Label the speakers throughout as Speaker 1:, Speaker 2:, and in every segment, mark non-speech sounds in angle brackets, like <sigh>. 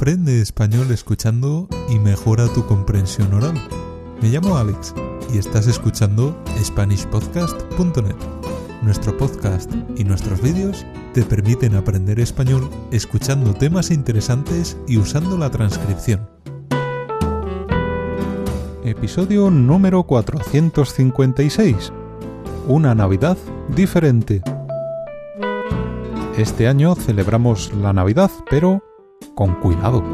Speaker 1: Aprende español escuchando y mejora tu comprensión oral. Me llamo Alex y estás escuchando SpanishPodcast.net. Nuestro podcast y nuestros vídeos te permiten aprender español escuchando temas interesantes y usando la transcripción. Episodio número 456. Una Navidad diferente. Este año celebramos la Navidad, pero con cuidado.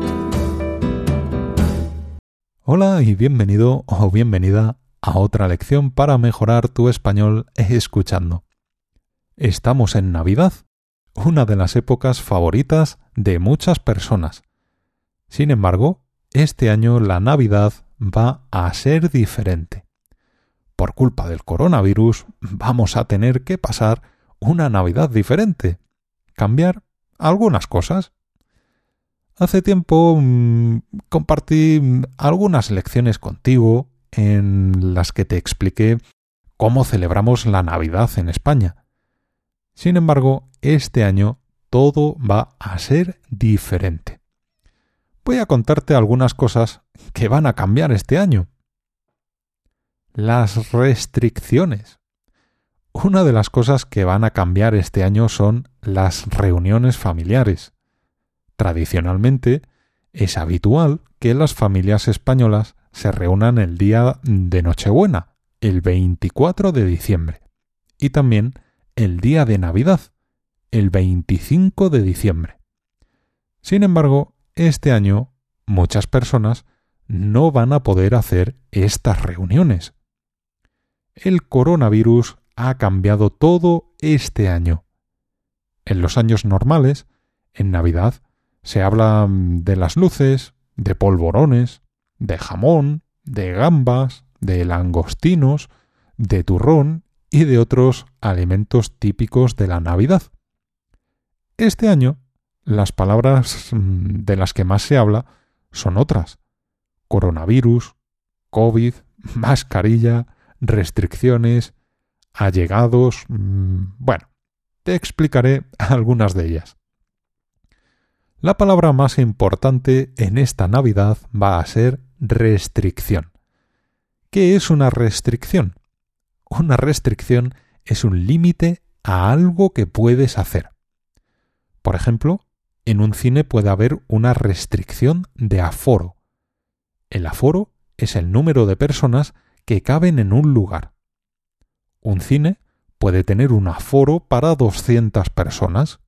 Speaker 1: Hola y bienvenido o bienvenida a otra lección para mejorar tu español escuchando. Estamos en Navidad, una de las épocas favoritas de muchas personas. Sin embargo, este año la Navidad va a ser diferente. Por culpa del coronavirus vamos a tener que pasar una Navidad diferente cambiar algunas cosas. Hace tiempo mm, compartí mm, algunas lecciones contigo en las que te expliqué cómo celebramos la Navidad en España. Sin embargo, este año todo va a ser diferente. Voy a contarte algunas cosas que van a cambiar este año. Las restricciones. Una de las cosas que van a cambiar este año son las reuniones familiares. Tradicionalmente, es habitual que las familias españolas se reúnan el día de Nochebuena, el 24 de diciembre, y también el día de Navidad, el 25 de diciembre. Sin embargo, este año muchas personas no van a poder hacer estas reuniones. El coronavirus ha cambiado todo este año. En los años normales, en Navidad, se habla mm, de las luces, de polvorones, de jamón, de gambas, de langostinos, de turrón y de otros alimentos típicos de la Navidad. Este año, las palabras mm, de las que más se habla son otras. Coronavirus, COVID, <laughs> mascarilla, restricciones, allegados. Mm, bueno, te explicaré <laughs> algunas de ellas. La palabra más importante en esta Navidad va a ser restricción. ¿Qué es una restricción? Una restricción es un límite a algo que puedes hacer. Por ejemplo, en un cine puede haber una restricción de aforo. El aforo es el número de personas que caben en un lugar. Un cine puede tener un aforo para 200 personas.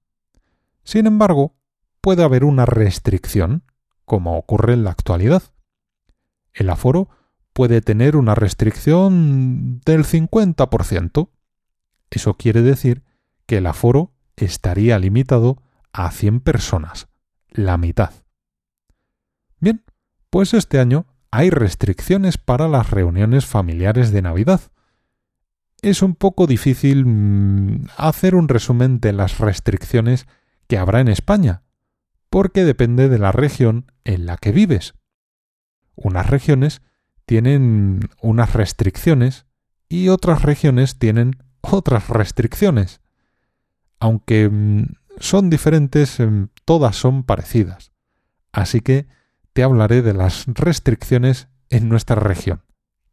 Speaker 1: Sin embargo, puede haber una restricción, como ocurre en la actualidad. El aforo puede tener una restricción del 50%. Eso quiere decir que el aforo estaría limitado a 100 personas, la mitad. Bien, pues este año hay restricciones para las reuniones familiares de Navidad, es un poco difícil mm, hacer un resumen de las restricciones que habrá en España, porque depende de la región en la que vives. Unas regiones tienen unas restricciones y otras regiones tienen otras restricciones. Aunque mm, son diferentes, em, todas son parecidas. Así que te hablaré de las restricciones en nuestra región,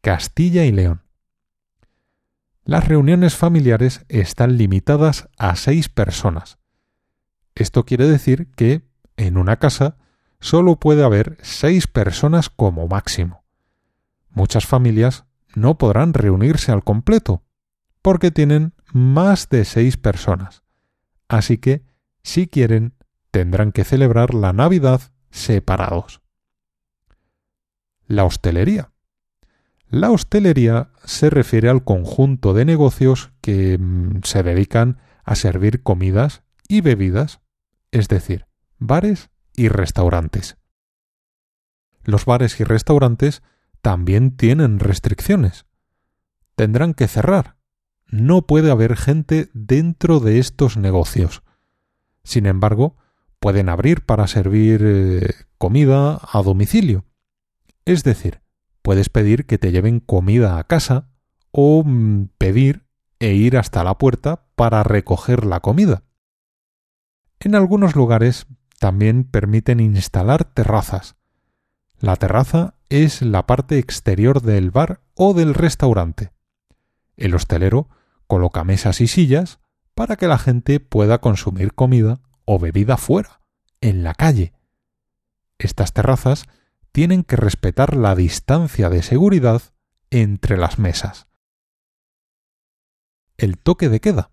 Speaker 1: Castilla y León. Las reuniones familiares están limitadas a seis personas. Esto quiere decir que, en una casa, solo puede haber seis personas como máximo. Muchas familias no podrán reunirse al completo, porque tienen más de seis personas. Así que, si quieren, tendrán que celebrar la Navidad separados. La hostelería. La hostelería se refiere al conjunto de negocios que mm, se dedican a servir comidas y bebidas, es decir, bares y restaurantes. Los bares y restaurantes también tienen restricciones. Tendrán que cerrar. No puede haber gente dentro de estos negocios. Sin embargo, pueden abrir para servir eh, comida a domicilio. Es decir, Puedes pedir que te lleven comida a casa o mm, pedir e ir hasta la puerta para recoger la comida. En algunos lugares también permiten instalar terrazas. La terraza es la parte exterior del bar o del restaurante. El hostelero coloca mesas y sillas para que la gente pueda consumir comida o bebida fuera, en la calle. Estas terrazas tienen que respetar la distancia de seguridad entre las mesas. El toque de queda.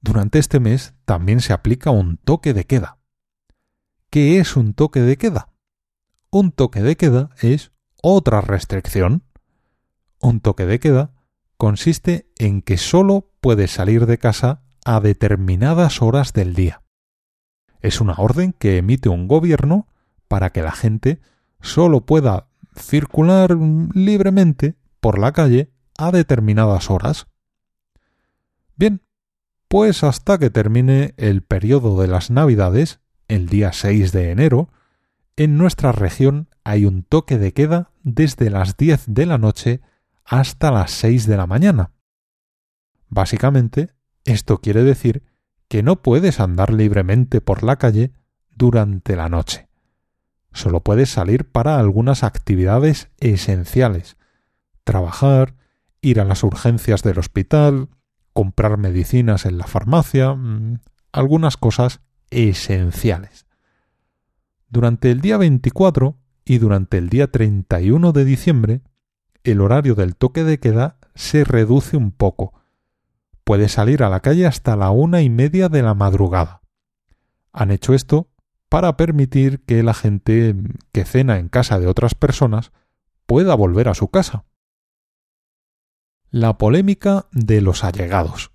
Speaker 1: Durante este mes también se aplica un toque de queda. ¿Qué es un toque de queda? Un toque de queda es otra restricción. Un toque de queda consiste en que sólo puedes salir de casa a determinadas horas del día. Es una orden que emite un gobierno para que la gente sólo pueda circular libremente por la calle a determinadas horas. Bien, pues hasta que termine el periodo de las Navidades, el día 6 de enero, en nuestra región hay un toque de queda desde las 10 de la noche hasta las 6 de la mañana. Básicamente, esto quiere decir que no puedes andar libremente por la calle durante la noche. Solo puedes salir para algunas actividades esenciales. Trabajar, ir a las urgencias del hospital, comprar medicinas en la farmacia, mm, algunas cosas esenciales. Durante el día 24 y durante el día 31 de diciembre, el horario del toque de queda se reduce un poco. Puede salir a la calle hasta la una y media de la madrugada. Han hecho esto para permitir que la gente que cena en casa de otras personas pueda volver a su casa. La polémica de los allegados.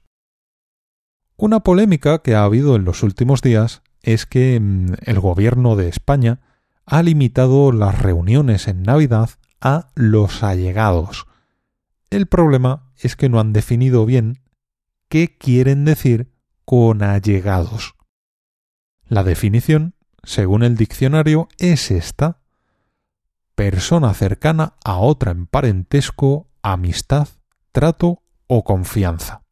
Speaker 1: Una polémica que ha habido en los últimos días es que mm, el gobierno de España ha limitado las reuniones en Navidad a los allegados. El problema es que no han definido bien qué quieren decir con allegados. La definición, según el diccionario, es esta persona cercana a otra en parentesco, amistad, trato o confianza.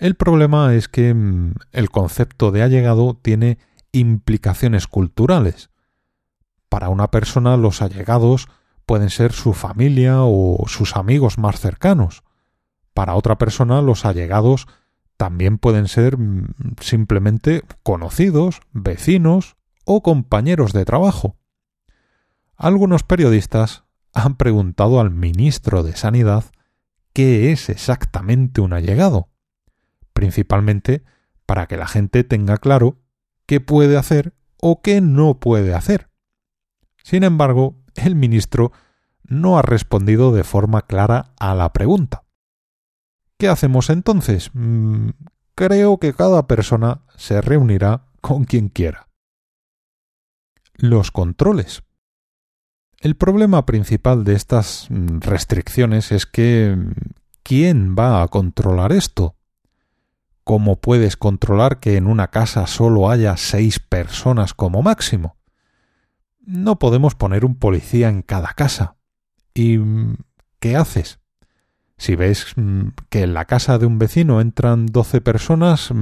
Speaker 1: El problema es que mm, el concepto de allegado tiene implicaciones culturales. Para una persona los allegados pueden ser su familia o sus amigos más cercanos. Para otra persona los allegados también pueden ser mm, simplemente conocidos, vecinos o compañeros de trabajo. Algunos periodistas han preguntado al ministro de Sanidad qué es exactamente un allegado, principalmente para que la gente tenga claro qué puede hacer o qué no puede hacer. Sin embargo, el ministro no ha respondido de forma clara a la pregunta. ¿Qué hacemos entonces? Mm, creo que cada persona se reunirá con quien quiera. Los controles. El problema principal de estas mm, restricciones es que mm, ¿quién va a controlar esto? ¿Cómo puedes controlar que en una casa solo haya seis personas como máximo? No podemos poner un policía en cada casa. ¿Y mm, qué haces? Si ves que en la casa de un vecino entran doce personas,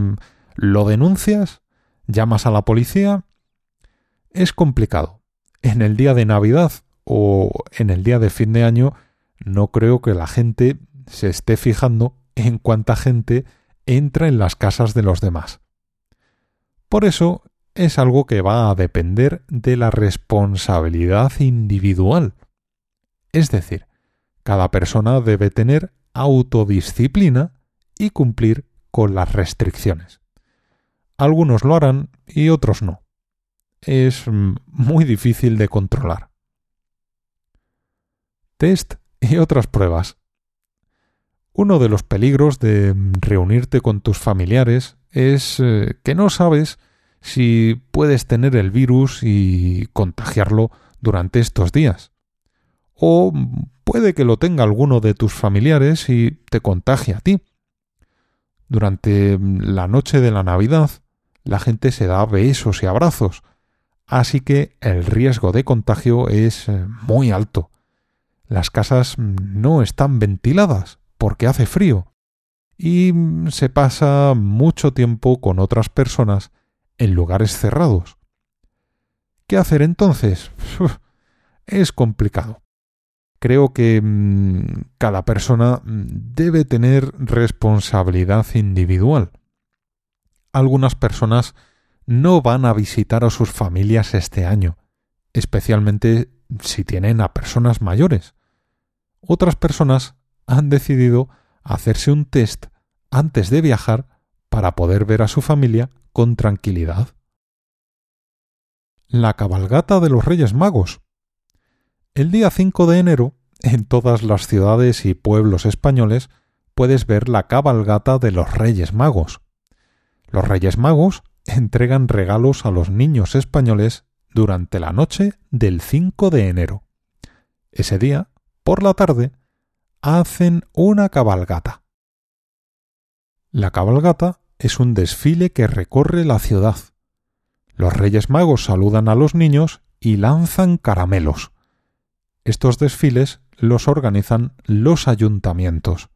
Speaker 1: ¿lo denuncias? ¿Llamas a la policía? Es complicado. En el día de Navidad o en el día de fin de año, no creo que la gente se esté fijando en cuánta gente entra en las casas de los demás. Por eso es algo que va a depender de la responsabilidad individual. Es decir, cada persona debe tener autodisciplina y cumplir con las restricciones. Algunos lo harán y otros no. Es muy difícil de controlar test y otras pruebas. Uno de los peligros de reunirte con tus familiares es eh, que no sabes si puedes tener el virus y contagiarlo durante estos días. O puede que lo tenga alguno de tus familiares y te contagie a ti. Durante la noche de la Navidad, la gente se da besos y abrazos, así que el riesgo de contagio es eh, muy alto. Las casas no están ventiladas porque hace frío y se pasa mucho tiempo con otras personas en lugares cerrados. ¿Qué hacer entonces? es complicado. Creo que mm, cada persona mm, debe tener responsabilidad individual. Algunas personas no van a visitar a sus familias este año, especialmente si tienen a personas mayores. Otras personas han decidido hacerse un test antes de viajar para poder ver a su familia con tranquilidad. La cabalgata de los Reyes Magos. El día 5 de enero, en todas las ciudades y pueblos españoles, puedes ver la cabalgata de los Reyes Magos. Los Reyes Magos entregan regalos a los niños españoles durante la noche del 5 de enero. Ese día, por la tarde, hacen una cabalgata. La cabalgata es un desfile que recorre la ciudad. Los Reyes Magos saludan a los niños y lanzan caramelos. Estos desfiles los organizan los ayuntamientos.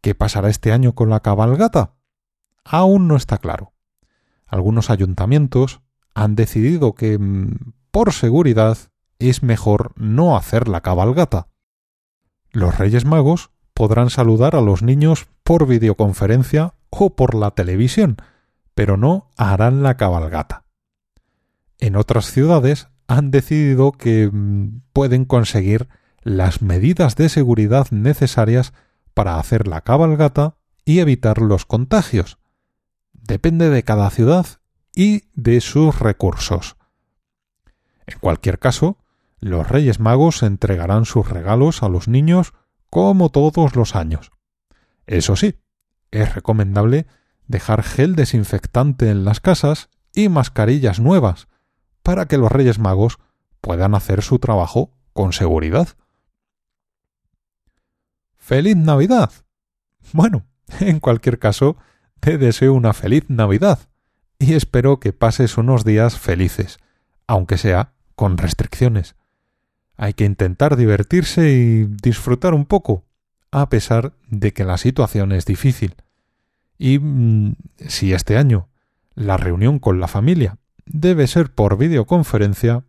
Speaker 1: ¿Qué pasará este año con la cabalgata? Aún no está claro. Algunos ayuntamientos han decidido que, mm, por seguridad, es mejor no hacer la cabalgata. Los Reyes Magos podrán saludar a los niños por videoconferencia o por la televisión, pero no harán la cabalgata. En otras ciudades han decidido que mm, pueden conseguir las medidas de seguridad necesarias para hacer la cabalgata y evitar los contagios. Depende de cada ciudad y de sus recursos. En cualquier caso, los Reyes Magos entregarán sus regalos a los niños como todos los años. Eso sí, es recomendable dejar gel desinfectante en las casas y mascarillas nuevas, para que los Reyes Magos puedan hacer su trabajo con seguridad. ¡Feliz Navidad! Bueno, en cualquier caso, te deseo una feliz Navidad y espero que pases unos días felices, aunque sea con restricciones. Hay que intentar divertirse y disfrutar un poco, a pesar de que la situación es difícil. Y mm, si este año la reunión con la familia debe ser por videoconferencia,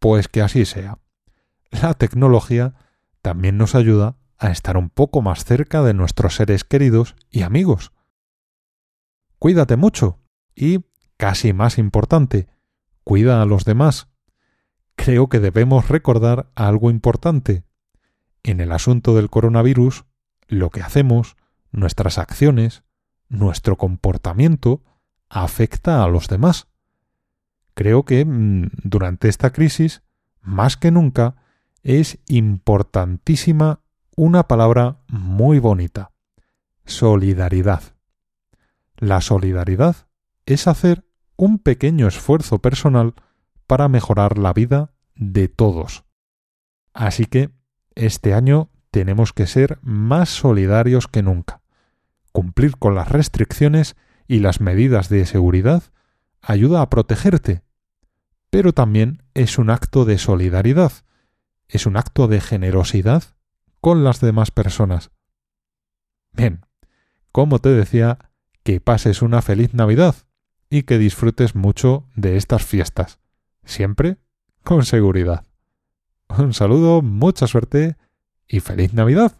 Speaker 1: pues que así sea. La tecnología también nos ayuda a estar un poco más cerca de nuestros seres queridos y amigos. Cuídate mucho y, casi más importante, cuida a los demás creo que debemos recordar algo importante. En el asunto del coronavirus, lo que hacemos, nuestras acciones, nuestro comportamiento, afecta a los demás. Creo que mm, durante esta crisis, más que nunca, es importantísima una palabra muy bonita. Solidaridad. La solidaridad es hacer un pequeño esfuerzo personal para mejorar la vida de todos. Así que este año tenemos que ser más solidarios que nunca. Cumplir con las restricciones y las medidas de seguridad ayuda a protegerte, pero también es un acto de solidaridad, es un acto de generosidad con las demás personas. Bien, como te decía, que pases una feliz Navidad y que disfrutes mucho de estas fiestas siempre con seguridad. Un saludo, mucha suerte y feliz Navidad.